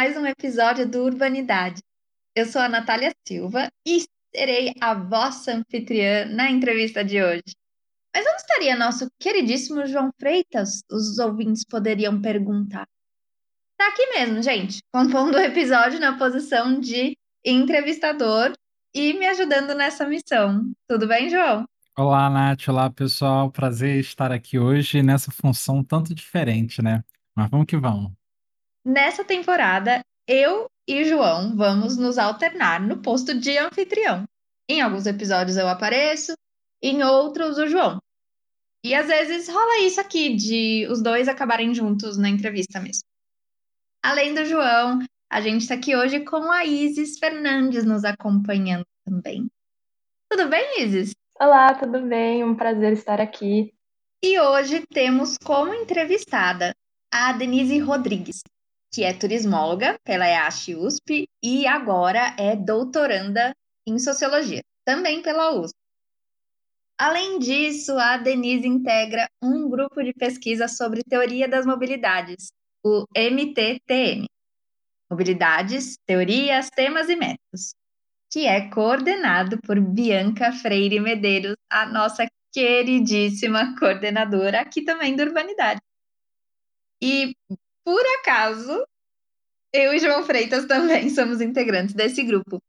Mais um episódio do Urbanidade. Eu sou a Natália Silva e serei a vossa anfitriã na entrevista de hoje. Mas onde estaria nosso queridíssimo João Freitas? Os ouvintes poderiam perguntar. Tá aqui mesmo, gente, compondo o episódio na posição de entrevistador e me ajudando nessa missão. Tudo bem, João? Olá, Nath. Olá, pessoal. Prazer estar aqui hoje nessa função tanto diferente, né? Mas vamos que vamos. Nessa temporada, eu e João vamos nos alternar no posto de anfitrião. Em alguns episódios eu apareço, em outros o João. E às vezes rola isso aqui, de os dois acabarem juntos na entrevista mesmo. Além do João, a gente está aqui hoje com a Isis Fernandes nos acompanhando também. Tudo bem, Isis? Olá, tudo bem? Um prazer estar aqui. E hoje temos como entrevistada a Denise Rodrigues, que é turismóloga pela EASH USP e agora é doutoranda em sociologia, também pela USP. Além disso, a Denise integra um grupo de pesquisa sobre teoria das mobilidades, o MTTM Mobilidades, Teorias, Temas e Métodos, que é coordenado por Bianca Freire Medeiros, a nossa queridíssima coordenadora aqui também do Urbanidade. E, por acaso, eu e João Freitas também somos integrantes desse grupo.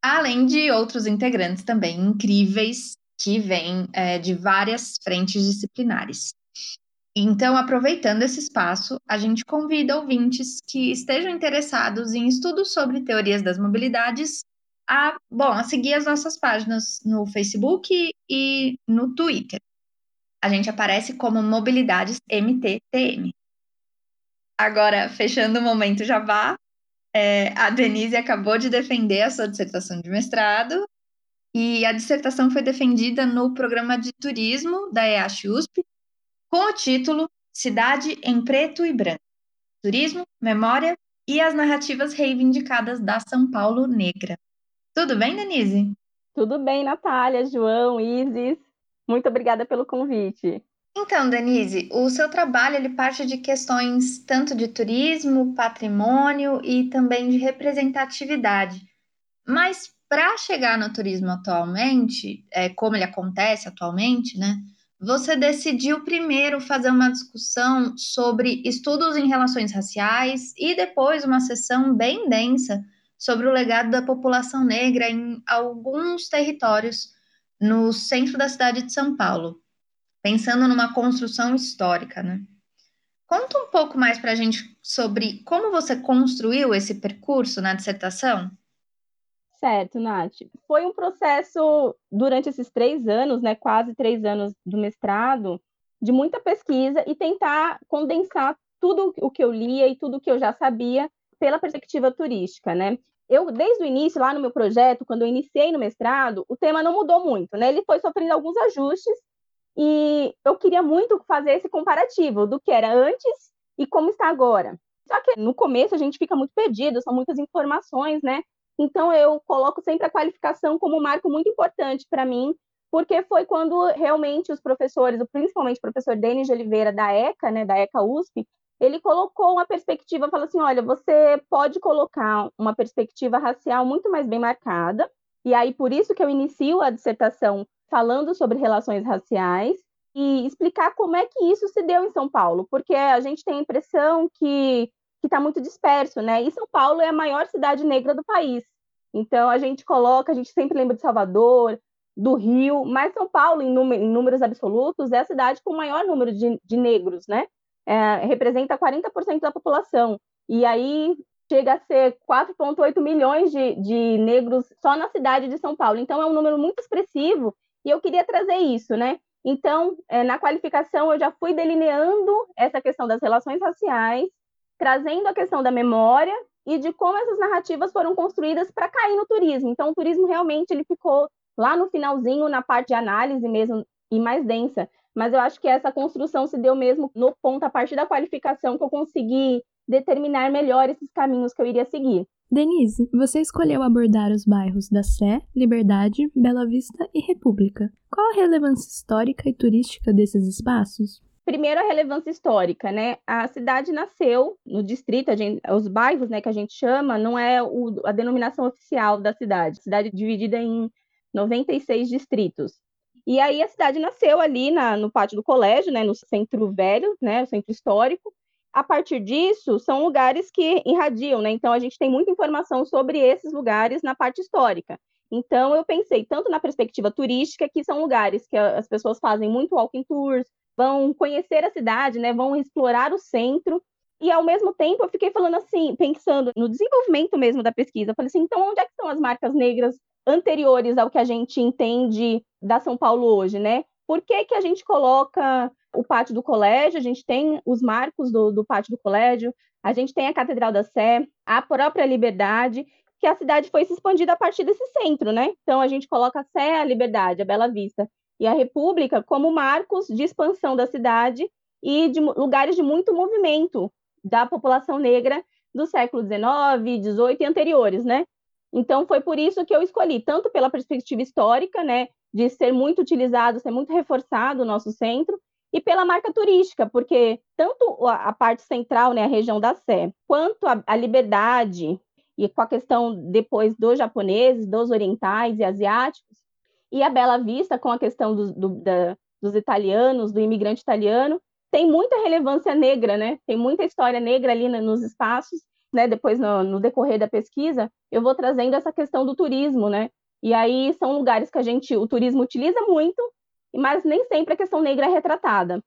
Além de outros integrantes também incríveis que vêm é, de várias frentes disciplinares. Então, aproveitando esse espaço, a gente convida ouvintes que estejam interessados em estudos sobre teorias das mobilidades a, bom, a seguir as nossas páginas no Facebook e no Twitter. A gente aparece como Mobilidades MTTM. Agora, fechando o momento Jabá, é, a Denise acabou de defender a sua dissertação de mestrado e a dissertação foi defendida no programa de turismo da EASH USP com o título Cidade em Preto e Branco: Turismo, Memória e as Narrativas Reivindicadas da São Paulo Negra. Tudo bem, Denise? Tudo bem, Natália, João, Isis. Muito obrigada pelo convite. Então, Denise, o seu trabalho ele parte de questões tanto de turismo, patrimônio e também de representatividade. Mas para chegar no turismo atualmente, é, como ele acontece atualmente, né? Você decidiu primeiro fazer uma discussão sobre estudos em relações raciais e depois uma sessão bem densa sobre o legado da população negra em alguns territórios no centro da cidade de São Paulo pensando numa construção histórica, né? Conta um pouco mais para a gente sobre como você construiu esse percurso na dissertação. Certo, Nath. Foi um processo durante esses três anos, né, quase três anos do mestrado, de muita pesquisa e tentar condensar tudo o que eu lia e tudo o que eu já sabia pela perspectiva turística, né? Eu, desde o início, lá no meu projeto, quando eu iniciei no mestrado, o tema não mudou muito, né? Ele foi sofrendo alguns ajustes e eu queria muito fazer esse comparativo do que era antes e como está agora. Só que no começo a gente fica muito perdido, são muitas informações, né? Então eu coloco sempre a qualificação como um marco muito importante para mim, porque foi quando realmente os professores, principalmente o professor Denis de Oliveira da ECA, né, da ECA USP, ele colocou uma perspectiva, falou assim, olha, você pode colocar uma perspectiva racial muito mais bem marcada, e aí por isso que eu inicio a dissertação falando sobre relações raciais e explicar como é que isso se deu em São Paulo, porque a gente tem a impressão que está muito disperso, né? E São Paulo é a maior cidade negra do país. Então a gente coloca, a gente sempre lembra de Salvador, do Rio, mas São Paulo, em, em números absolutos, é a cidade com o maior número de, de negros, né? É, representa 40% da população. E aí chega a ser 4,8 milhões de, de negros só na cidade de São Paulo. Então é um número muito expressivo e eu queria trazer isso, né? Então, é, na qualificação, eu já fui delineando essa questão das relações raciais, trazendo a questão da memória e de como essas narrativas foram construídas para cair no turismo. Então, o turismo realmente ele ficou lá no finalzinho, na parte de análise mesmo, e mais densa. Mas eu acho que essa construção se deu mesmo no ponto, a partir da qualificação, que eu consegui determinar melhor esses caminhos que eu iria seguir. Denise, você escolheu abordar os bairros da Sé, Liberdade, Bela Vista e República. Qual a relevância histórica e turística desses espaços? Primeiro, a relevância histórica, né? A cidade nasceu no distrito, gente, os bairros, né, que a gente chama, não é o, a denominação oficial da cidade. Cidade dividida em 96 distritos. E aí a cidade nasceu ali na, no pátio do colégio, né, no centro velho, né, o centro histórico. A partir disso, são lugares que irradiam, né? Então a gente tem muita informação sobre esses lugares na parte histórica. Então eu pensei tanto na perspectiva turística, que são lugares que as pessoas fazem muito walking tours, vão conhecer a cidade, né, vão explorar o centro. E ao mesmo tempo eu fiquei falando assim, pensando no desenvolvimento mesmo da pesquisa. Eu falei assim, então onde é que estão as marcas negras anteriores ao que a gente entende da São Paulo hoje, né? Por que, que a gente coloca o pátio do colégio? A gente tem os marcos do, do pátio do colégio, a gente tem a Catedral da Sé, a própria Liberdade, que a cidade foi se expandindo a partir desse centro, né? Então a gente coloca a Sé, a Liberdade, a Bela Vista e a República como marcos de expansão da cidade e de lugares de muito movimento da população negra do século XIX, XVIII e anteriores, né? Então, foi por isso que eu escolhi, tanto pela perspectiva histórica, né, de ser muito utilizado, ser muito reforçado o nosso centro, e pela marca turística, porque tanto a, parte central, né, a região da Sé, quanto a, a liberdade, e com a questão depois dos japoneses, dos orientais e asiáticos, e a Bela Vista, com a questão do, do, da, dos italianos, do imigrante italiano, tem muita relevância negra, né? Tem muita história negra ali nos espaços, né, depois no, no, decorrer da pesquisa, eu vou trazendo essa questão do turismo, né? E aí são lugares que a gente, o turismo utiliza muito, mas nem sempre a questão negra é retratada.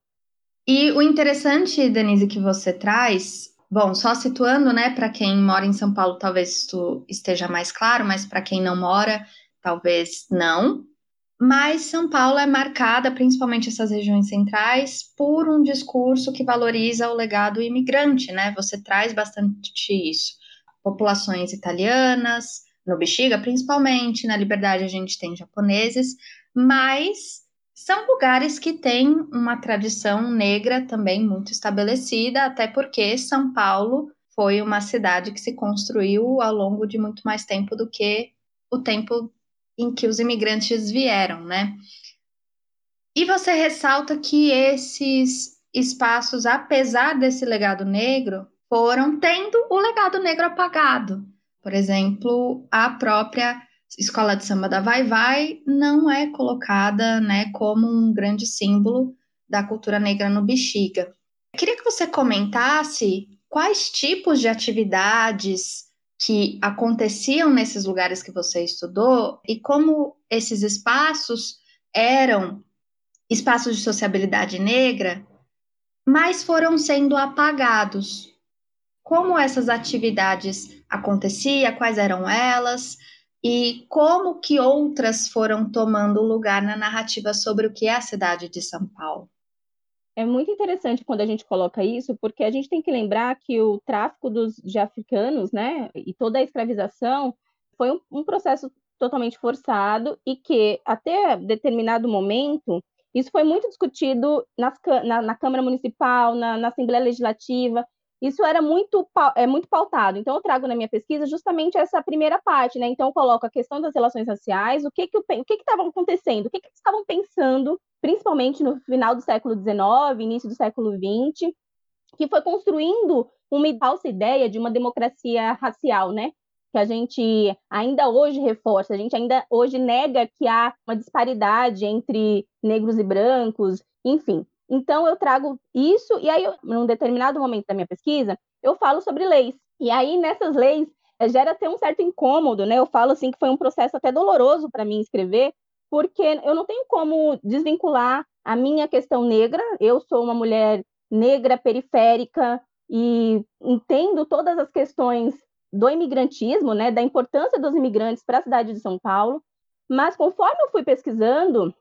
E o interessante, Denise, que você traz, bom, só situando, né, para quem mora em São Paulo, talvez isso esteja mais claro, mas para quem não mora, talvez não. Mas São Paulo é marcada, principalmente essas regiões centrais, por um discurso que valoriza o legado imigrante, né? Você traz bastante isso. Populações italianas, no Bexiga principalmente, na Liberdade a gente tem japoneses, mas são lugares que têm uma tradição negra também muito estabelecida, até porque São Paulo foi uma cidade que se construiu ao longo de muito mais tempo do que o tempo em que os imigrantes vieram, né? E você ressalta que esses espaços, apesar desse legado negro, foram tendo o legado negro apagado. Por exemplo, a própria escola de samba da Vai Vai não é colocada, né, como um grande símbolo da cultura negra no Bexiga. queria que você comentasse quais tipos de atividades que aconteciam nesses lugares que você estudou e como esses espaços eram espaços de sociabilidade negra, mas foram sendo apagados. Como essas atividades aconteciam, quais eram elas e como que outras foram tomando lugar na narrativa sobre o que é a cidade de São Paulo? é muito interessante quando a gente coloca isso, porque a gente tem que lembrar que o tráfico dos, de africanos, né, e toda a escravização foi um, um processo totalmente forçado e que até determinado momento isso foi muito discutido nas, na, na, Câmara Municipal, na, na, Assembleia Legislativa. Isso era muito, é, muito pautado. Então, eu trago na minha pesquisa justamente essa primeira parte. Né? Então, eu coloco a questão das relações raciais, o que que estava acontecendo, o que, que eles estavam pensando principalmente no final do século XIX, início do século XX, que foi construindo uma falsa ideia de uma democracia racial, né? Que a gente ainda hoje reforça, a gente ainda hoje nega que há uma disparidade entre negros e brancos, enfim. Então eu trago isso e aí, num determinado momento da minha pesquisa, eu falo sobre leis. E aí nessas leis eh, gera até um certo incômodo, né? Eu falo assim que foi um processo até doloroso para mim escrever, porque eu não tenho como desvincular a minha questão negra. Eu sou uma mulher negra periférica e entendo todas as questões do imigrantismo, né, da importância dos imigrantes para a cidade de São Paulo. Mas conforme eu fui pesquisando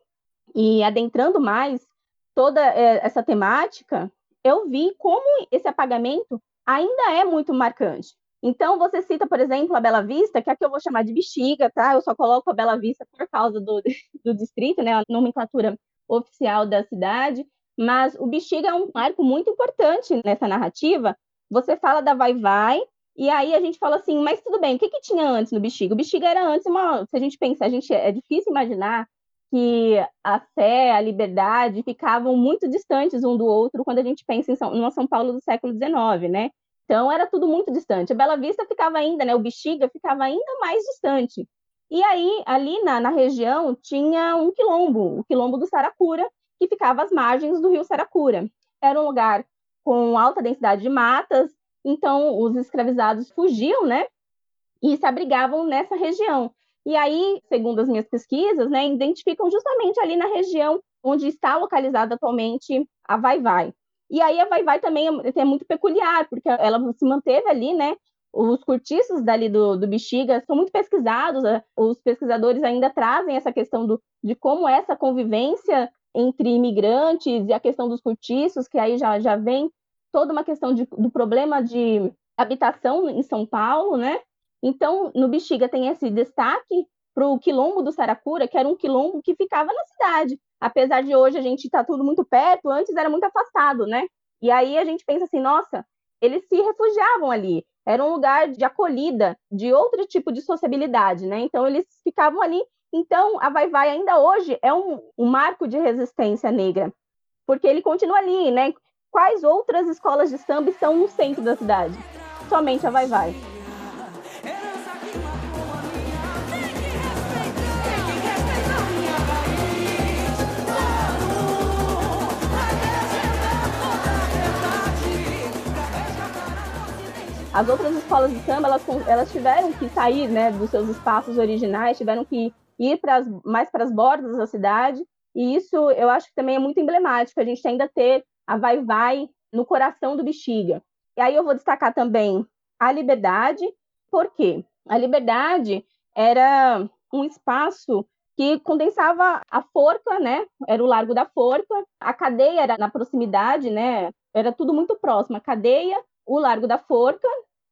e adentrando mais toda é, essa temática, eu vi como esse apagamento ainda é muito marcante. Então, você cita, por exemplo, a Bela Vista, que aqui eu vou chamar de bexiga, tá? Eu só coloco a Bela Vista por causa do, do distrito, né? A nomenclatura oficial da cidade. Mas o bexiga é um marco muito importante nessa narrativa. Você fala da Vai Vai, e aí a gente fala assim, mas tudo bem, o que, que tinha antes no bexiga? O bexiga era antes uma. Se a gente pensar, a gente, é difícil imaginar que a Sé, a Liberdade ficavam muito distantes um do outro quando a gente pensa em São, numa São Paulo do século XIX, né? Então era tudo muito distante. A Bela Vista ficava ainda, né? O Bexiga ficava ainda mais distante. E aí, ali na, na região, tinha um quilombo, o quilombo do Saracura, que ficava às margens do rio Saracura. Era um lugar com alta densidade de matas, então os escravizados fugiam, né? E se abrigavam nessa região. E aí, segundo as minhas pesquisas, né, identificam justamente ali na região onde está localizada atualmente a Vai Vai. E aí a Vai Vai também é, é muito peculiar, porque ela se manteve ali, né, os cortiços dali do, do Bexiga são muito pesquisados, os pesquisadores ainda trazem essa questão do, de como essa convivência entre imigrantes e a questão dos cortiços, que aí já, já vem toda uma questão de, do problema de habitação em São Paulo, né? Então, no Bexiga tem esse destaque para o quilombo do Saracura, que era um quilombo que ficava na cidade. Apesar de hoje a gente estar tá tudo muito perto, antes era muito afastado, né? E aí a gente pensa assim, nossa, eles se refugiavam ali. Era um lugar de acolhida, de outro tipo de sociabilidade, né? Então eles ficavam ali. Então a Vai Vai ainda hoje é um, um marco de resistência negra, porque ele continua ali, né? Quais outras escolas de samba estão no centro da cidade? Somente a Vai Vai. As outras escolas de samba, elas, elas tiveram que sair né, dos seus espaços originais, tiveram que ir pras, mais para as bordas da cidade, e isso eu acho que também é muito emblemático, a gente ainda ter a vai-vai no coração do Bexiga. E aí eu vou destacar também a Liberdade, por quê? A Liberdade era um espaço que condensava a forca, né? Era o Largo da Forca, a cadeia era na proximidade, né? Era tudo muito próximo, a cadeia, o Largo da Forca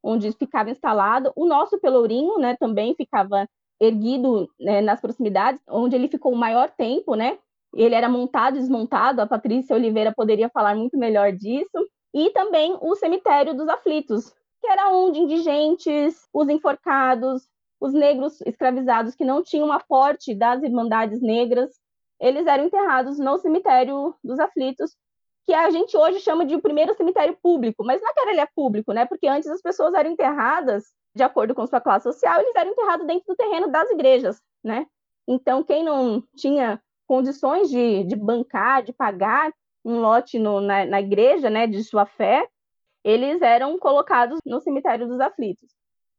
onde ficava instalado. O nosso Pelourinho, né, também ficava erguido né, nas proximidades, onde ele ficou o maior tempo, né? Ele era montado e desmontado, a Patrícia Oliveira poderia falar muito melhor disso. E também o cemitério dos aflitos, que era onde indigentes, os enforcados, os negros escravizados que não tinham aporte das irmandades negras, eles eram enterrados no cemitério dos aflitos, que a gente hoje chama de primeiro cemitério público, mas não é que ele é público, né? Porque antes as pessoas eram enterradas de acordo com sua classe social, eles eram enterrados dentro do terreno das igrejas, né? Então, quem não tinha condições de, de bancar, de pagar um lote no, na, na igreja, né, de sua fé, eles eram colocados no cemitério dos aflitos.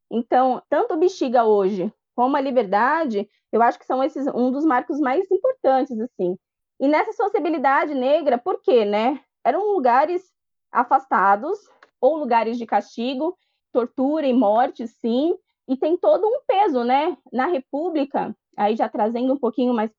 Então, tanto o Bexiga hoje como a Liberdade, eu acho que são esses um dos marcos mais importantes, assim, e nessa sociabilidade negra, por quê, né? Eram lugares afastados ou lugares de castigo, tortura e morte, sim, e tem todo um peso, né? Na República, aí já trazendo um pouquinho mais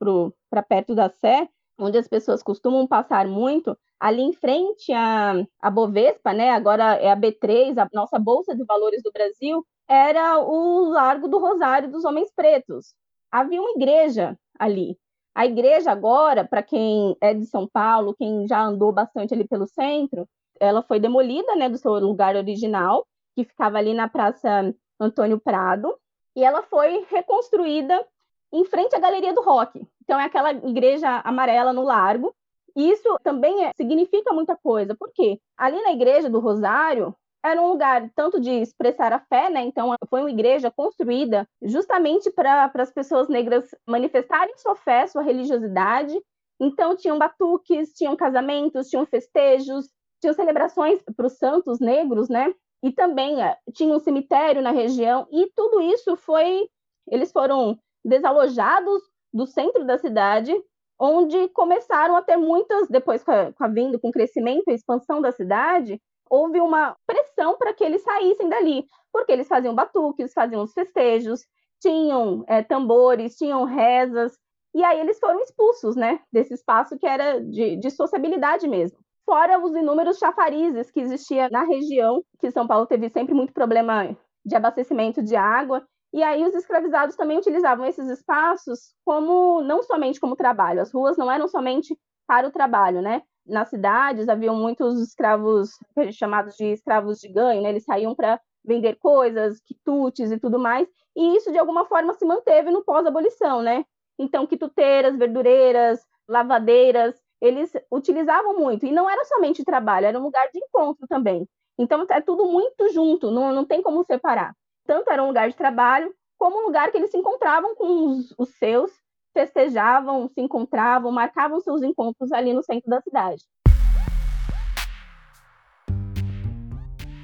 para perto da Sé, onde as pessoas costumam passar muito, ali em frente à, à Bovespa, né? Agora é a B3, a nossa Bolsa de Valores do Brasil, era o Largo do Rosário dos Homens Pretos. Havia uma igreja ali, a igreja agora, para quem é de São Paulo, quem já andou bastante ali pelo centro, ela foi demolida, né, do seu lugar original, que ficava ali na Praça Antônio Prado, e ela foi reconstruída em frente à Galeria do Rock. Então é aquela igreja amarela no largo. E isso também é, significa muita coisa, porque ali na igreja do Rosário era um lugar tanto de expressar a fé, né? Então, foi uma igreja construída justamente para as pessoas negras manifestarem sua fé, sua religiosidade. Então, tinham batuques, tinham casamentos, tinham festejos, tinham celebrações para os santos negros, né? E também eh, tinha um cemitério na região, e tudo isso foi. Eles foram desalojados do centro da cidade, onde começaram a ter muitas, depois com a, com a vindo, com o crescimento e expansão da cidade, houve uma pressão para que eles saíssem dali, porque eles faziam batuques, faziam os festejos, tinham é, tambores, tinham rezas, e aí eles foram expulsos, né, desse espaço que era de, de sociabilidade mesmo. Fora os inúmeros chafarizes que existia na região, que São Paulo teve sempre muito problema de abastecimento de água, e aí os escravizados também utilizavam esses espaços como não somente como trabalho, as ruas não eram somente para o trabalho, né? Nas cidades haviam muitos escravos chamados de escravos de ganho, né? Eles saíam para vender coisas, quitutes e tudo mais, e isso de alguma forma se manteve no pós-abolição, né? Então, quituteiras, verdureiras, lavadeiras, eles utilizavam muito. E não era somente trabalho, era um lugar de encontro também. Então, é tudo muito junto, não, não tem como separar. Tanto era um lugar de trabalho, como um lugar que eles se encontravam com os, os seus, festejavam, se encontravam, marcavam seus encontros ali no centro da cidade.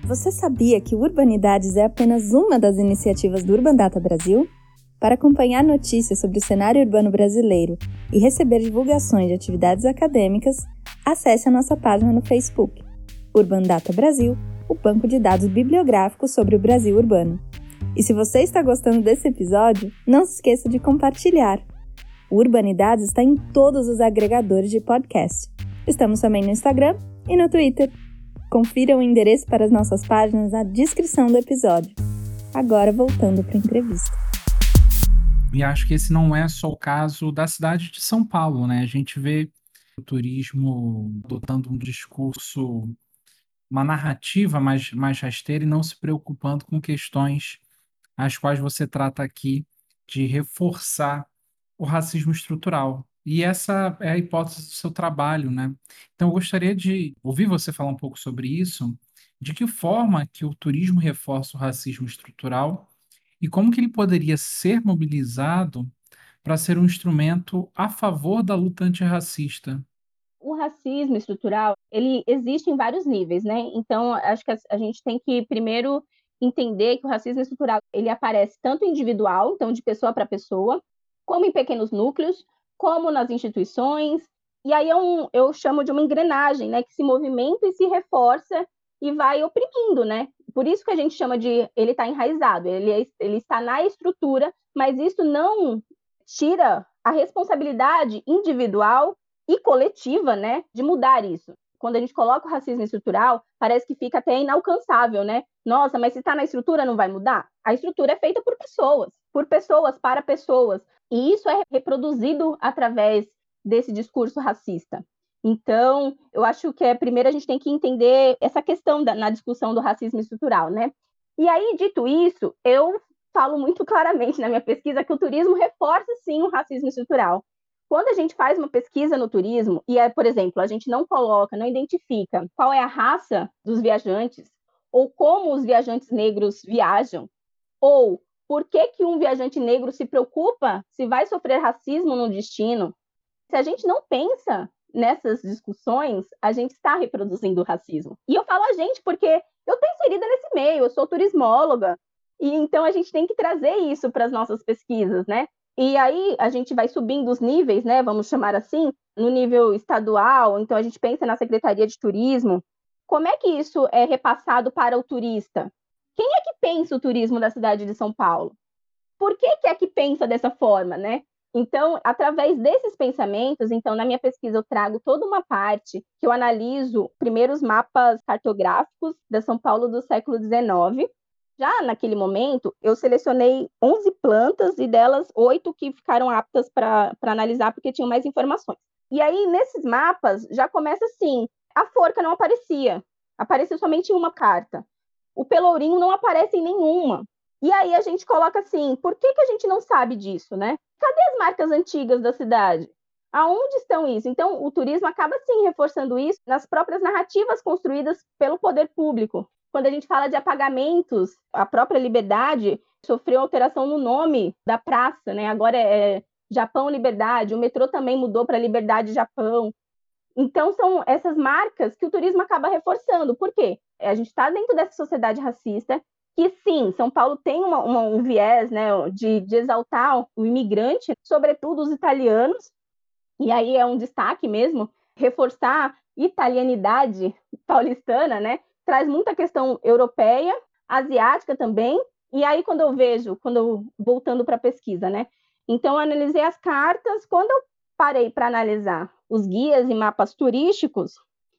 Você sabia que Urbanidades é apenas uma das iniciativas do Urban Data Brasil? Para acompanhar notícias sobre o cenário urbano brasileiro e receber divulgações de atividades acadêmicas, acesse a nossa página no Facebook, Urban Data Brasil, o banco de dados bibliográficos sobre o Brasil urbano. E se você está gostando desse episódio, não se esqueça de compartilhar. O Urbanidades está em todos os agregadores de podcast. Estamos também no Instagram e no Twitter. Confira o endereço para as nossas páginas na descrição do episódio. Agora voltando para a entrevista. E acho que esse não é só o caso da cidade de São Paulo, né? A gente vê o turismo adotando um discurso, uma narrativa mais, mais rasteira e não se preocupando com questões as quais você trata aqui de reforçar o racismo estrutural. E essa é a hipótese do seu trabalho, né? Então, eu gostaria de ouvir você falar um pouco sobre isso, de que forma que o turismo reforça o racismo estrutural e como que ele poderia ser mobilizado para ser um instrumento a favor da luta antirracista? O racismo estrutural, ele existe em vários níveis, né? Então, acho que a gente tem que primeiro entender que o racismo estrutural, ele aparece tanto individual, então de pessoa para pessoa, como em pequenos núcleos, como nas instituições, e aí é um, eu chamo de uma engrenagem, né, que se movimenta e se reforça e vai oprimindo, né? Por isso que a gente chama de ele está enraizado, ele, é, ele está na estrutura, mas isso não tira a responsabilidade individual e coletiva, né, de mudar isso. Quando a gente coloca o racismo estrutural, parece que fica até inalcançável, né? Nossa, mas se está na estrutura, não vai mudar? A estrutura é feita por pessoas, por pessoas, para pessoas. E isso é reproduzido através desse discurso racista. Então, eu acho que é, primeiro a gente tem que entender essa questão da, na discussão do racismo estrutural, né? E aí, dito isso, eu falo muito claramente na minha pesquisa que o turismo reforça sim o racismo estrutural. Quando a gente faz uma pesquisa no turismo, e é, por exemplo, a gente não coloca, não identifica qual é a raça dos viajantes, ou como os viajantes negros viajam, ou por que, que um viajante negro se preocupa se vai sofrer racismo no destino, se a gente não pensa nessas discussões, a gente está reproduzindo o racismo. E eu falo a gente porque eu estou inserida nesse meio, eu sou turismóloga, e então a gente tem que trazer isso para as nossas pesquisas, né? E aí a gente vai subindo os níveis, né? Vamos chamar assim, no nível estadual, então a gente pensa na Secretaria de Turismo. Como é que isso é repassado para o turista? Quem é que pensa o turismo da cidade de São Paulo? Por que, que é que pensa dessa forma, né? Então, através desses pensamentos, então na minha pesquisa eu trago toda uma parte que eu analiso primeiros mapas cartográficos da São Paulo do século XIX. Já naquele momento, eu selecionei 11 plantas e delas oito que ficaram aptas para analisar porque tinham mais informações. E aí, nesses mapas, já começa assim: a forca não aparecia, apareceu somente uma carta. O pelourinho não aparece em nenhuma. E aí a gente coloca assim: por que, que a gente não sabe disso, né? Cadê as marcas antigas da cidade? Aonde estão isso? Então, o turismo acaba sim reforçando isso nas próprias narrativas construídas pelo poder público. Quando a gente fala de apagamentos, a própria Liberdade sofreu alteração no nome da praça, né? Agora é Japão Liberdade, o metrô também mudou para Liberdade Japão. Então, são essas marcas que o turismo acaba reforçando. Por quê? A gente está dentro dessa sociedade racista que sim, São Paulo tem uma, uma, um viés né, de, de exaltar o imigrante, sobretudo os italianos, e aí é um destaque mesmo, reforçar italianidade paulistana, né? Traz muita questão europeia, asiática também, e aí quando eu vejo, quando voltando para a pesquisa, né? Então eu analisei as cartas, quando eu parei para analisar os guias e mapas turísticos,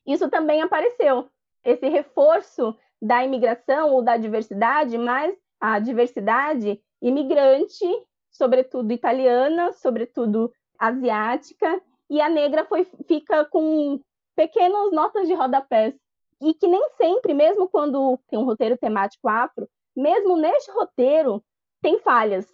isso também apareceu. Esse reforço da imigração ou da diversidade, mas a diversidade imigrante, sobretudo italiana, sobretudo asiática, e a negra foi, fica com pequenas notas de rodapés. E que nem sempre, mesmo quando tem um roteiro temático afro, mesmo neste roteiro, tem falhas.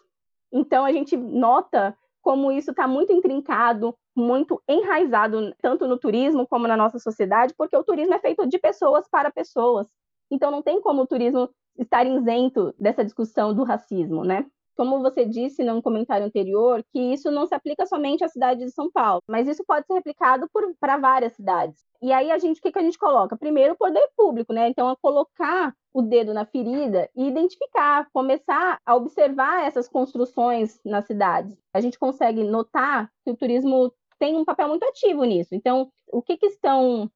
Então a gente nota como isso está muito intrincado, muito enraizado, tanto no turismo como na nossa sociedade, porque o turismo é feito de pessoas para pessoas. Então, não tem como o turismo estar isento dessa discussão do racismo, né? Como você disse num comentário anterior, que isso não se aplica somente à cidade de São Paulo, mas isso pode ser replicado para várias cidades. E aí a gente, o que, que a gente coloca? Primeiro, o poder público, né? Então, a colocar o dedo na ferida e identificar, começar a observar essas construções nas cidades. A gente consegue notar que o turismo tem um papel muito ativo nisso. Então, o que, que estão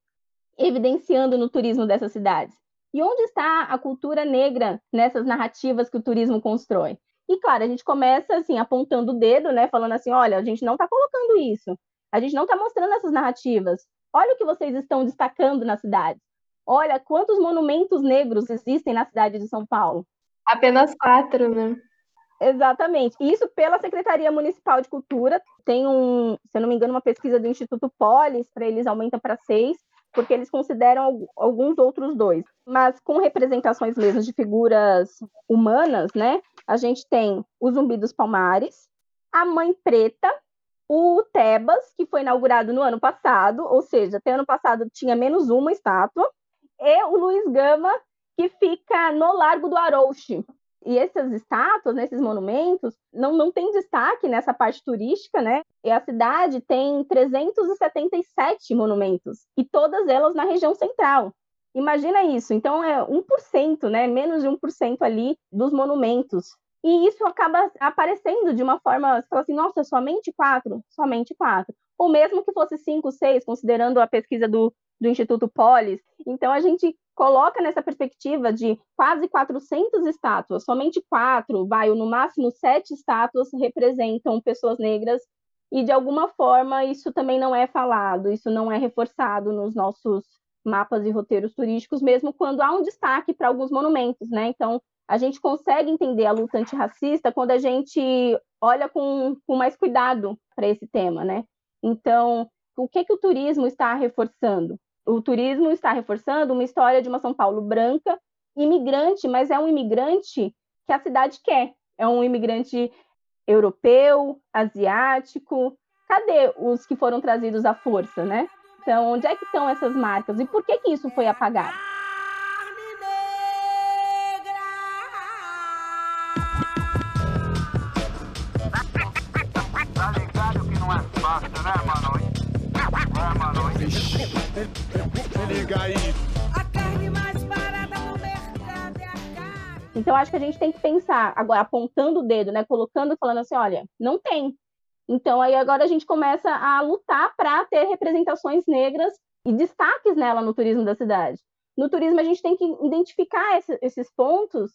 evidenciando no turismo dessas cidades? E onde está a cultura negra nessas narrativas que o turismo constrói? E claro, a gente começa assim apontando o dedo, né, falando assim, olha, a gente não está colocando isso, a gente não está mostrando essas narrativas. Olha o que vocês estão destacando na cidade. Olha quantos monumentos negros existem na cidade de São Paulo. Apenas quatro, né? Exatamente. Isso pela Secretaria Municipal de Cultura. Tem um, se eu não me engano, uma pesquisa do Instituto Polis, para eles aumenta para seis, porque eles consideram alguns outros dois. Mas com representações mesmo de figuras humanas, né? A gente tem o Zumbi dos Palmares, a Mãe Preta, o Tebas, que foi inaugurado no ano passado, ou seja, até ano passado tinha menos uma estátua, e o Luiz Gama, que fica no Largo do Arouche. E essas estátuas, nesses monumentos, não, não tem destaque nessa parte turística, né? E a cidade tem 377 monumentos, e todas elas na região central. Imagina isso. Então, é 1%, né? Menos de 1% ali dos monumentos. E isso acaba aparecendo de uma forma, você fala assim, nossa, somente quatro? Somente quatro. Ou mesmo que fosse cinco, seis, considerando a pesquisa do, do Instituto Polis. Então, a gente coloca nessa perspectiva de quase 400 estátuas, somente quatro, vai, no máximo sete estátuas representam pessoas negras, e de alguma forma isso também não é falado, isso não é reforçado nos nossos mapas e roteiros turísticos, mesmo quando há um destaque para alguns monumentos, né? Então, a gente consegue entender a luta antirracista quando a gente olha com, com mais cuidado para esse tema, né? Então, o que, que o turismo está reforçando? O turismo está reforçando uma história de uma São Paulo branca, imigrante, mas é um imigrante que a cidade quer. É um imigrante europeu, asiático. Cadê os que foram trazidos à força, né? Então, onde é que estão essas marcas e por que que isso foi apagado? Tá ligado que não é fácil, né, mano? É, mano. Então acho que a gente tem que pensar, agora apontando o dedo, né, colocando, falando assim, olha, não tem. Então aí agora a gente começa a lutar para ter representações negras e destaques nela no turismo da cidade. No turismo a gente tem que identificar esse, esses pontos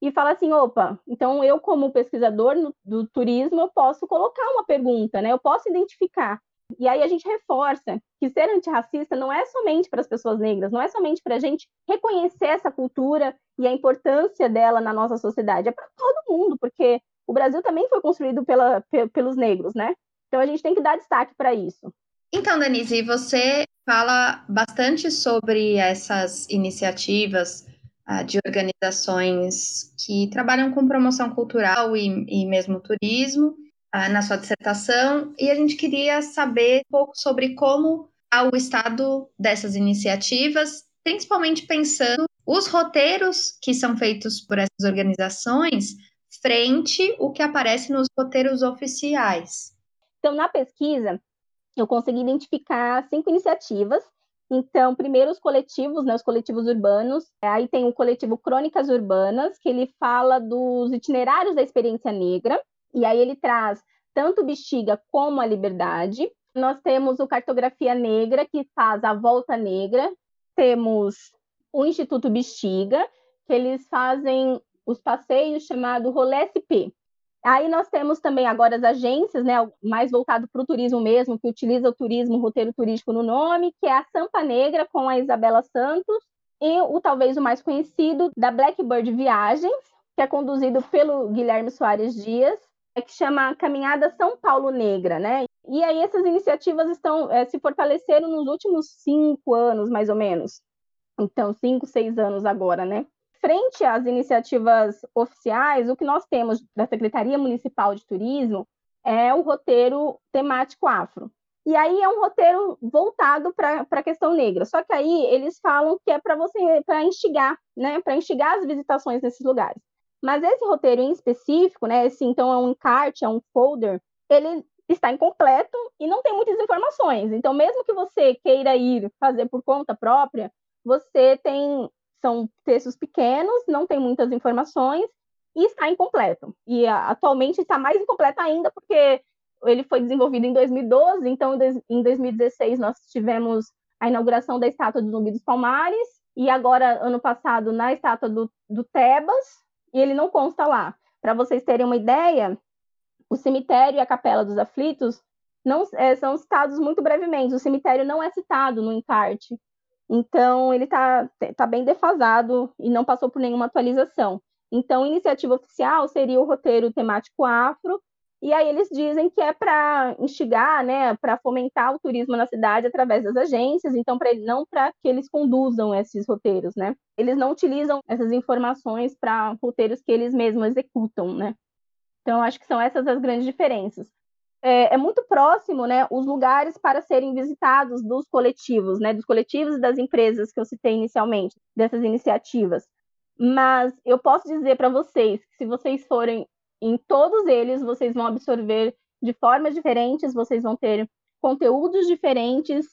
e falar assim, opa, então eu como pesquisador no, do turismo eu posso colocar uma pergunta, né? Eu posso identificar e aí a gente reforça que ser antirracista não é somente para as pessoas negras, não é somente para a gente reconhecer essa cultura e a importância dela na nossa sociedade, é para todo mundo, porque o Brasil também foi construído pela, pelos negros, né? Então a gente tem que dar destaque para isso. Então, Denise, você fala bastante sobre essas iniciativas uh, de organizações que trabalham com promoção cultural e, e mesmo turismo na sua dissertação e a gente queria saber um pouco sobre como o estado dessas iniciativas, principalmente pensando os roteiros que são feitos por essas organizações frente o que aparece nos roteiros oficiais. Então, na pesquisa, eu consegui identificar cinco iniciativas. Então, primeiro os coletivos, né, os coletivos urbanos. Aí tem o coletivo Crônicas Urbanas, que ele fala dos itinerários da experiência negra. E aí ele traz tanto Bexiga como a Liberdade. Nós temos o Cartografia Negra, que faz a Volta Negra. Temos o Instituto Bexiga, que eles fazem os passeios chamado Rolê SP. Aí nós temos também agora as agências, né, mais voltado para o turismo mesmo, que utiliza o turismo, o roteiro turístico no nome, que é a Sampa Negra com a Isabela Santos e o talvez o mais conhecido da Blackbird Viagens, que é conduzido pelo Guilherme Soares Dias, que chama Caminhada São Paulo Negra, né? E aí essas iniciativas estão é, se fortaleceram nos últimos cinco anos, mais ou menos. Então, cinco, seis anos agora, né? Frente às iniciativas oficiais, o que nós temos da Secretaria Municipal de Turismo é o roteiro temático afro. E aí é um roteiro voltado para a questão negra. Só que aí eles falam que é para você para instigar, né, para instigar as visitações nesses lugares. Mas esse roteiro em específico, né, esse então é um encarte, é um folder, ele está incompleto e não tem muitas informações. Então, mesmo que você queira ir fazer por conta própria, você tem são textos pequenos, não tem muitas informações e está incompleto. E atualmente está mais incompleto ainda porque ele foi desenvolvido em 2012, então em 2016 nós tivemos a inauguração da estátua do Zumbi dos Palmares, e agora, ano passado, na estátua do, do Tebas, e ele não consta lá. Para vocês terem uma ideia, o cemitério e a Capela dos Aflitos não é, são citados muito brevemente. O cemitério não é citado no encarte. Então, ele está tá bem defasado e não passou por nenhuma atualização. Então, iniciativa oficial seria o roteiro temático afro, e aí eles dizem que é para instigar, né, para fomentar o turismo na cidade através das agências, então para não para que eles conduzam esses roteiros, né? Eles não utilizam essas informações para roteiros que eles mesmos executam, né? Então acho que são essas as grandes diferenças. É, é muito próximo, né, os lugares para serem visitados dos coletivos, né, dos coletivos e das empresas que eu citei inicialmente, dessas iniciativas. Mas eu posso dizer para vocês que se vocês forem em todos eles vocês vão absorver de formas diferentes, vocês vão ter conteúdos diferentes,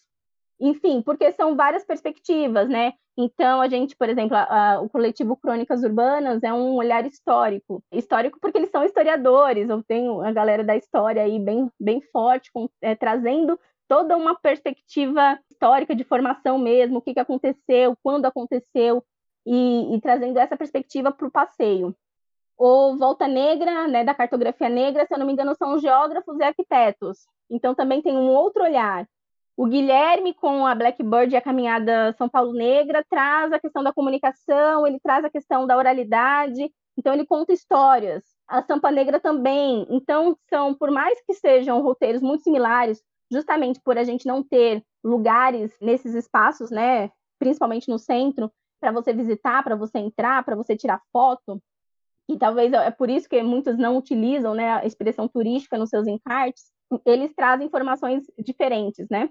enfim, porque são várias perspectivas, né? Então, a gente, por exemplo, a, a, o coletivo Crônicas Urbanas é um olhar histórico. Histórico porque eles são historiadores, eu tenho a galera da história aí bem, bem forte, com, é, trazendo toda uma perspectiva histórica de formação mesmo, o que, que aconteceu, quando aconteceu, e, e trazendo essa perspectiva para o passeio ou Volta Negra, né, da cartografia negra, se eu não me engano, são geógrafos e arquitetos. Então também tem um outro olhar. O Guilherme, com a Blackbird e a caminhada São Paulo Negra, traz a questão da comunicação, ele traz a questão da oralidade, então ele conta histórias. A Sampa Negra também. Então, são, por mais que sejam roteiros muito similares, justamente por a gente não ter lugares nesses espaços, né, principalmente no centro, para você visitar, para você entrar, para você tirar foto, e talvez é por isso que muitos não utilizam né, a expressão turística nos seus encartes, eles trazem informações diferentes, né?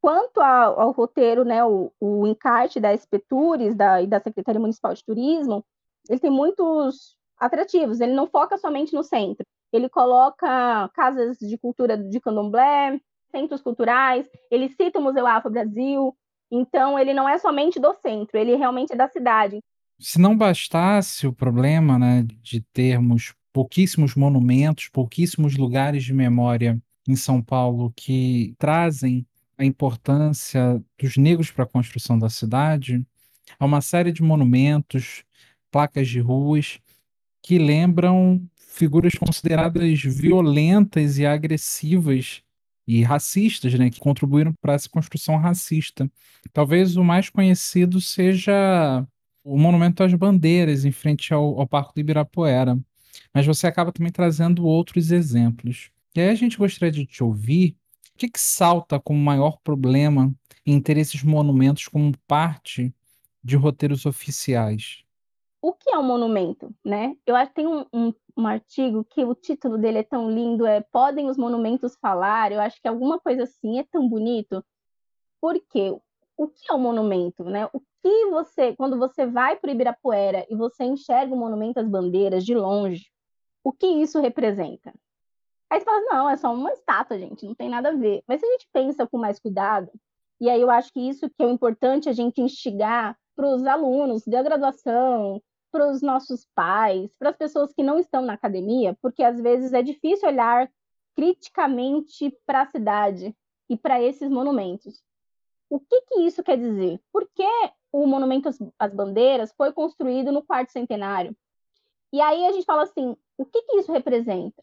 Quanto ao, ao roteiro, né, o, o, encarte da SPTURES da, e da Secretaria Municipal de Turismo, ele tem muitos atrativos, ele não foca somente no centro, ele coloca casas de cultura de candomblé, centros culturais, ele cita o Museu Afro Brasil, então ele não é somente do centro, ele realmente é da cidade. Se não bastasse o problema, né, de termos pouquíssimos monumentos, pouquíssimos lugares de memória em São Paulo que trazem a importância dos negros para a construção da cidade, há uma série de monumentos, placas de ruas que lembram figuras consideradas violentas e agressivas e racistas, né, que contribuíram para essa construção racista. Talvez o mais conhecido seja o Monumento às Bandeiras, em frente ao, ao Parque do Ibirapuera. Mas você acaba também trazendo outros exemplos. E aí a gente gostaria de te ouvir o que, que salta como maior problema em ter esses monumentos como parte de roteiros oficiais? O que é um monumento, né? Eu acho que tem um, um, um, artigo que o título dele é tão lindo, é Podem os monumentos falar? Eu acho que alguma coisa assim é tão bonito. Porque o que é um monumento, né? O que você, quando você vai para o Ibirapuera e você enxerga o monumento às bandeiras de longe, o que isso representa? Aí você fala, não, é só uma estátua, gente, não tem nada a ver. Mas se a gente pensa com mais cuidado, e aí eu acho que isso que é importante a gente instigar para os alunos da graduação, para os nossos pais, para as pessoas que não estão na academia, porque às vezes é difícil olhar criticamente para a cidade e para esses monumentos. O que, que isso quer dizer? Por que o Monumento às Bandeiras foi construído no quarto centenário? E aí a gente fala assim, o que, que isso representa?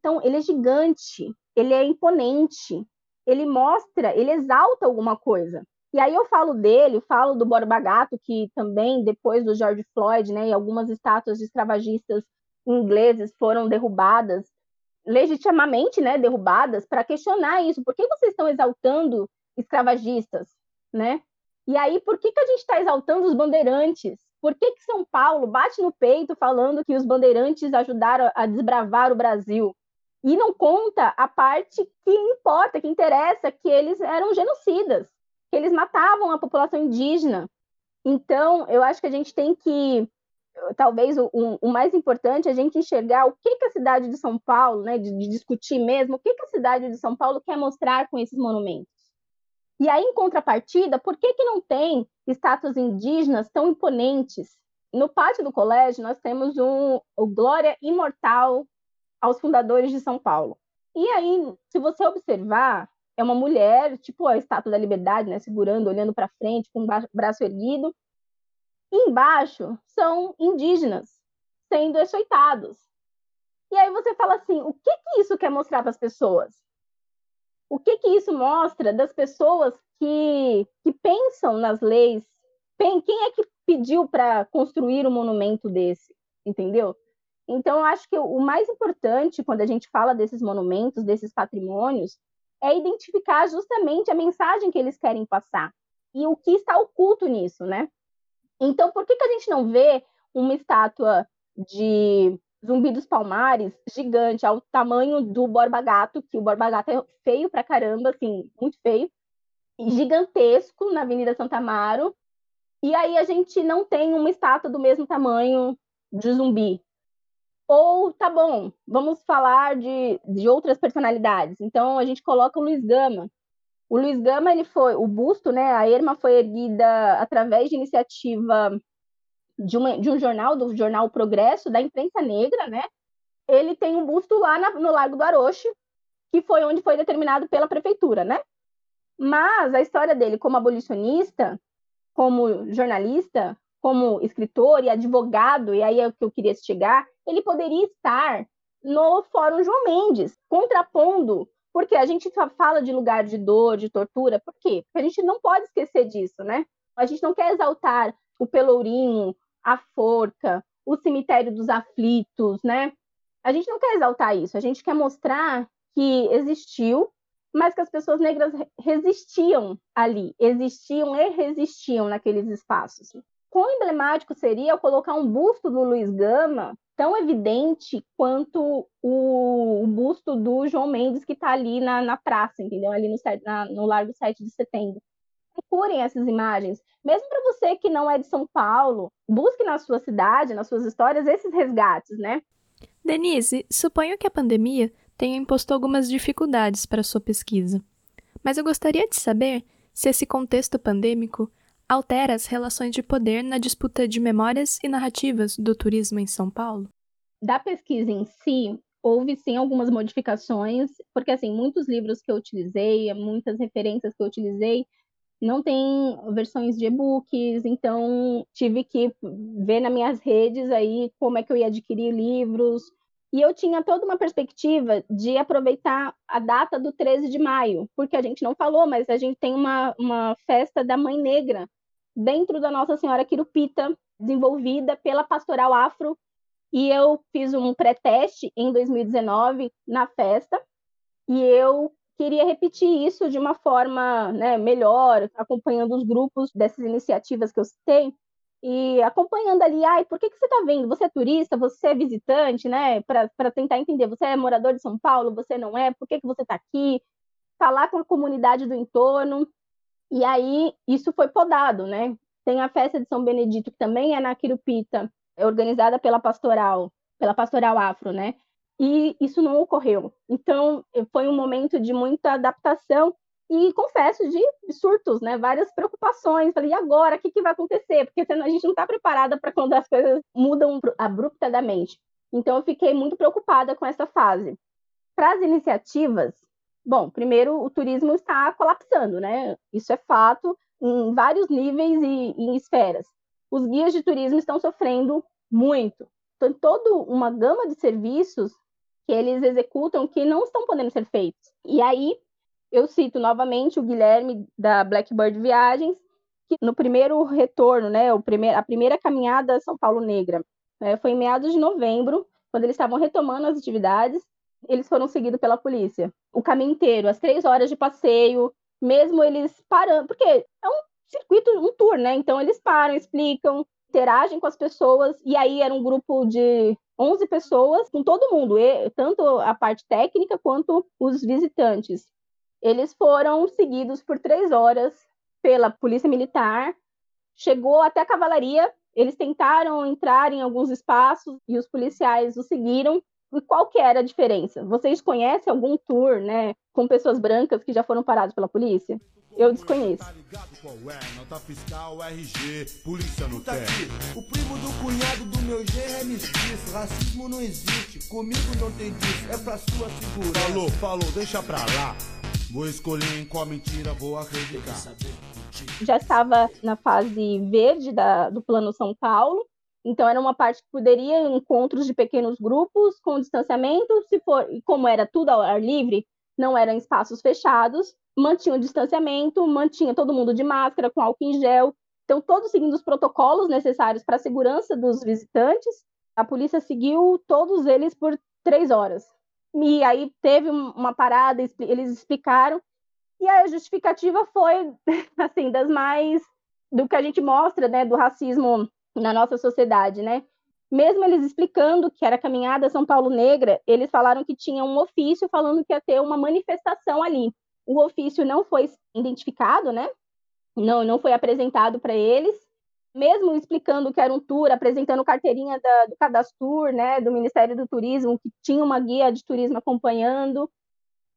Então, ele é gigante, ele é imponente, ele mostra, ele exalta alguma coisa. E aí eu falo dele, falo do Borba Gato, que também, depois do George Floyd, né, e algumas estátuas de escravagistas ingleses foram derrubadas, legitimamente, né, derrubadas, para questionar isso. Por que vocês estão exaltando escravagistas, né? E aí, por que, que a gente está exaltando os bandeirantes? Por que, que São Paulo bate no peito falando que os bandeirantes ajudaram a desbravar o Brasil? E não conta a parte que importa, que interessa, que eles eram genocidas, que eles matavam a população indígena. Então, eu acho que a gente tem que, talvez o, o mais importante é a gente enxergar o que, que a cidade de São Paulo, né, de, de discutir mesmo, o que, que a cidade de São Paulo quer mostrar com esses monumentos. E aí, em contrapartida, por que, que não tem estátuas indígenas tão imponentes? No pátio do colégio, nós temos um, o Glória Imortal aos fundadores de São Paulo. E aí, se você observar, é uma mulher, tipo a estátua da liberdade, né, segurando, olhando para frente, com o braço erguido. E embaixo são indígenas sendo açoitados. E aí você fala assim, o que que isso quer mostrar para as pessoas? O que que isso mostra das pessoas que, que pensam nas leis? Quem é que pediu para construir um monumento desse? Entendeu? Então, eu acho que o mais importante quando a gente fala desses monumentos, desses patrimônios, é identificar justamente a mensagem que eles querem passar e o que está oculto nisso, né? Então, por que, que a gente não vê uma estátua de Zumbi dos Palmares gigante, ao tamanho do Borba Gato, que o Borba Gato é feio pra caramba, assim, muito feio, gigantesco na Avenida Santa Amaro, e aí a gente não tem uma estátua do mesmo tamanho de Zumbi, ou, tá bom, vamos falar de, de outras personalidades. Então, a gente coloca o Luiz Gama. O Luiz Gama, ele foi, o busto, né, a erma foi erguida através de iniciativa de, uma, de um jornal, do jornal Progresso, da imprensa negra, né? Ele tem um busto lá na, no Largo do Aroche, que foi onde foi determinado pela prefeitura, né? Mas a história dele como abolicionista, como jornalista, como escritor e advogado, e aí é o que eu queria chegar, ele poderia estar no Fórum João Mendes, contrapondo, porque a gente fala de lugar de dor, de tortura, por quê? Porque a gente não pode esquecer disso, né? A gente não quer exaltar o Pelourinho, a Forca, o cemitério dos aflitos, né? A gente não quer exaltar isso, a gente quer mostrar que existiu, mas que as pessoas negras resistiam ali, existiam e resistiam naqueles espaços. Quão emblemático seria colocar um busto do Luiz Gama tão evidente quanto o, o busto do João Mendes que está ali na, na praça, entendeu? Ali no, na, no Largo 7 de Setembro. Procurem essas imagens. Mesmo para você que não é de São Paulo, busque na sua cidade, nas suas histórias, esses resgates, né? Denise, suponho que a pandemia tenha imposto algumas dificuldades para sua pesquisa. Mas eu gostaria de saber se esse contexto pandêmico altera as relações de poder na disputa de memórias e narrativas do turismo em São Paulo? Da pesquisa em si, houve sim algumas modificações, porque assim, muitos livros que eu utilizei, muitas referências que eu utilizei, não tem versões de e-books, então tive que ver nas minhas redes aí como é que eu ia adquirir livros. E eu tinha toda uma perspectiva de aproveitar a data do 13 de maio, porque a gente não falou, mas a gente tem uma, uma festa da Mãe Negra dentro da Nossa Senhora Quirupita, desenvolvida pela Pastoral Afro, e eu fiz um pré-teste em 2019 na festa, e eu queria repetir isso de uma forma né, melhor, acompanhando os grupos dessas iniciativas que eu citei, e acompanhando ali, ai, por que, que você está vendo? Você é turista, você é visitante, né? Para tentar entender, você é morador de São Paulo, você não é, por que, que você está aqui? Falar com a comunidade do entorno. E aí isso foi podado, né? Tem a festa de São Benedito, que também é na Quirupita, é organizada pela pastoral, pela pastoral afro, né? E isso não ocorreu. Então, foi um momento de muita adaptação e confesso de surtos, né? Várias preocupações. Falei, e agora? O que, que vai acontecer? Porque a gente não está preparada para quando as coisas mudam abruptamente. Então, eu fiquei muito preocupada com essa fase. Para as iniciativas, Bom, primeiro, o turismo está colapsando, né? Isso é fato em vários níveis e, em esferas. Os guias de turismo estão sofrendo muito. Tem toda uma gama de serviços que eles executam que não estão podendo ser feitos. E aí, eu cito novamente o Guilherme da Blackbird Viagens, que no primeiro retorno, né, o primeir, a primeira caminhada São Paulo Negra, né, foi em meados de novembro, quando eles estavam retomando as atividades, eles foram seguidos pela polícia. O caminho inteiro, as três horas de passeio, mesmo eles parando, porque é um circuito, um tour, né? Então eles param, explicam, interagem com as pessoas, e aí era um grupo de 11 pessoas, com todo mundo, tanto a parte técnica quanto os visitantes. Eles foram seguidos por três horas pela polícia militar, chegou até a cavalaria, eles tentaram entrar em alguns espaços e os policiais os seguiram. E qual que era a diferença? Vocês conhecem algum tour, né, com pessoas brancas que já foram parados pela polícia? Eu desconheço. Tá é? Nota fiscal, RG, polícia no pé. O primo do cunhado do meu genro é Racismo não existe, comigo não tem disso, é pra sua segurança. Falou, falou, deixa pra lá. Vou escolher em qual mentira vou acreditar. Já estava na fase verde da, do Plano São Paulo, então era uma parte que poderia encontros de pequenos grupos com distanciamento, se for, como era tudo ao ar livre, não eram espaços fechados, mantinha o distanciamento, mantinha todo mundo de máscara, com álcool em gel, então todos seguindo os protocolos necessários para a segurança dos visitantes. A polícia seguiu todos eles por três horas. E aí teve uma parada, eles explicaram, e a justificativa foi, assim, das mais do que a gente mostra, né, do racismo na nossa sociedade, né? Mesmo eles explicando que era caminhada São Paulo Negra, eles falaram que tinha um ofício falando que ia ter uma manifestação ali. O ofício não foi identificado, né? Não, não foi apresentado para eles mesmo explicando que era um tour, apresentando carteirinha da, do Cadastur, né, do Ministério do Turismo, que tinha uma guia de turismo acompanhando,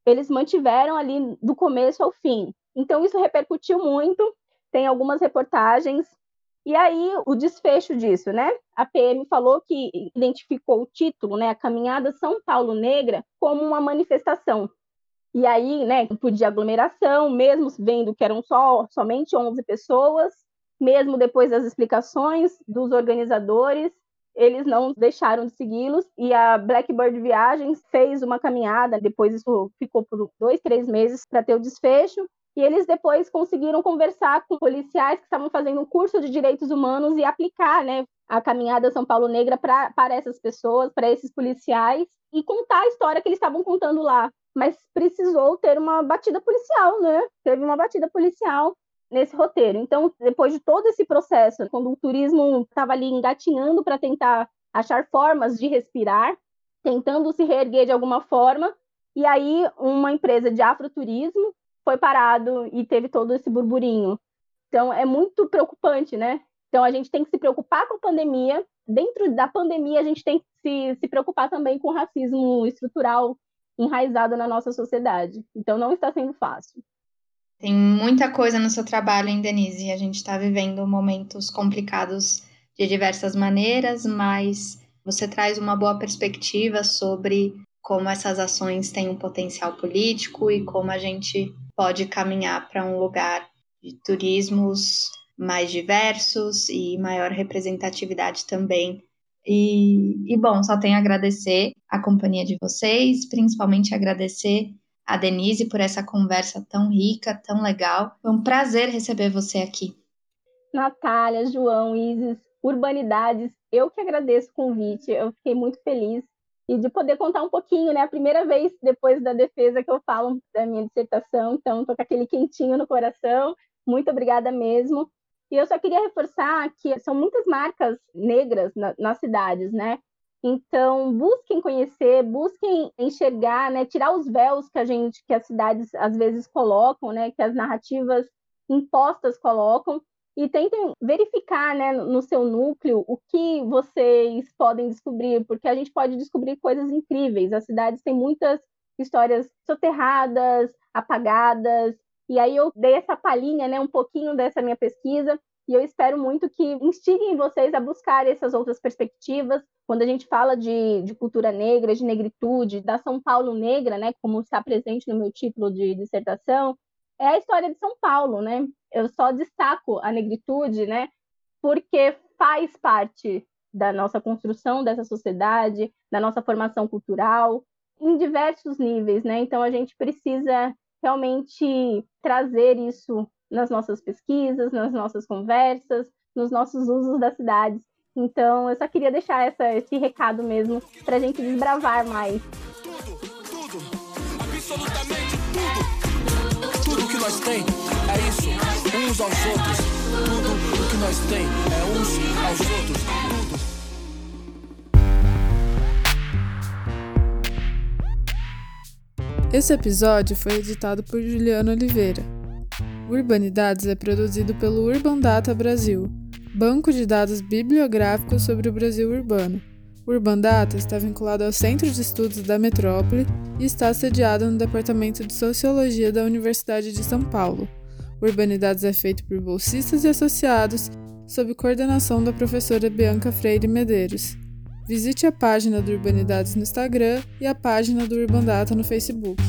eles mantiveram ali do começo ao fim. Então isso repercutiu muito, tem algumas reportagens. E aí o desfecho disso, né? A PM falou que identificou o título, né, a Caminhada São Paulo Negra, como uma manifestação. E aí, né, podia aglomeração, mesmo vendo que eram só somente 11 pessoas, mesmo depois das explicações dos organizadores, eles não deixaram de segui-los e a Blackbird Viagens fez uma caminhada. Depois isso ficou por dois, três meses para ter o desfecho. E eles depois conseguiram conversar com policiais que estavam fazendo um curso de direitos humanos e aplicar, né, a caminhada São Paulo Negra para essas pessoas, para esses policiais e contar a história que eles estavam contando lá. Mas precisou ter uma batida policial, né? Teve uma batida policial nesse roteiro. Então, depois de todo esse processo, quando o turismo estava ali engatinhando para tentar achar formas de respirar, tentando se reerguer de alguma forma, e aí uma empresa de afroturismo foi parado e teve todo esse burburinho. Então, é muito preocupante, né? Então, a gente tem que se preocupar com a pandemia. Dentro da pandemia, a gente tem que se, se preocupar também com o racismo estrutural enraizado na nossa sociedade. Então, não está sendo fácil. Tem muita coisa no seu trabalho, hein, Denise? A gente está vivendo momentos complicados de diversas maneiras, mas você traz uma boa perspectiva sobre como essas ações têm um potencial político e como a gente pode caminhar para um lugar de turismos mais diversos e maior representatividade também. E, e bom, só tenho a agradecer a companhia de vocês, principalmente agradecer a Denise por essa conversa tão rica, tão legal. Foi um prazer receber você aqui. Natália, João, Isis, Urbanidades, eu que agradeço o convite, eu fiquei muito feliz e de poder contar um pouquinho, né? A primeira vez depois da defesa que eu falo da minha dissertação, então estou com aquele quentinho no coração. Muito obrigada mesmo. E eu só queria reforçar que são muitas marcas negras na, nas cidades, né? Então, busquem conhecer, busquem enxergar, né, tirar os véus que a gente, que as cidades às vezes colocam, né, que as narrativas impostas colocam e tentem verificar, né, no seu núcleo o que vocês podem descobrir, porque a gente pode descobrir coisas incríveis. As cidades têm muitas histórias soterradas, apagadas, e aí eu dei essa palhinha, né, um pouquinho dessa minha pesquisa, e eu espero muito que instiguem vocês a buscar essas outras perspectivas. Quando a gente fala de, de cultura negra, de negritude, da São Paulo negra, né, como está presente no meu título de dissertação, é a história de São Paulo, né? Eu só destaco a negritude, né, porque faz parte da nossa construção dessa sociedade, da nossa formação cultural, em diversos níveis, né? Então a gente precisa realmente trazer isso nas nossas pesquisas, nas nossas conversas, nos nossos usos das cidades. Então, eu só queria deixar essa, esse recado mesmo para a gente desbravar mais. Tudo, tudo, absolutamente tudo. Tem é isso, uns aos outros. Tudo o que nós tem é uns aos outros. Tudo. Esse episódio foi editado por Juliana Oliveira. Urbanidades é produzido pelo Urban Data Brasil, banco de dados bibliográficos sobre o Brasil urbano. O Urban Data está vinculado ao Centro de Estudos da Metrópole e está sediado no Departamento de Sociologia da Universidade de São Paulo. Urbanidades é feito por bolsistas e associados, sob coordenação da professora Bianca Freire Medeiros. Visite a página do Urbanidades no Instagram e a página do Urbandata no Facebook.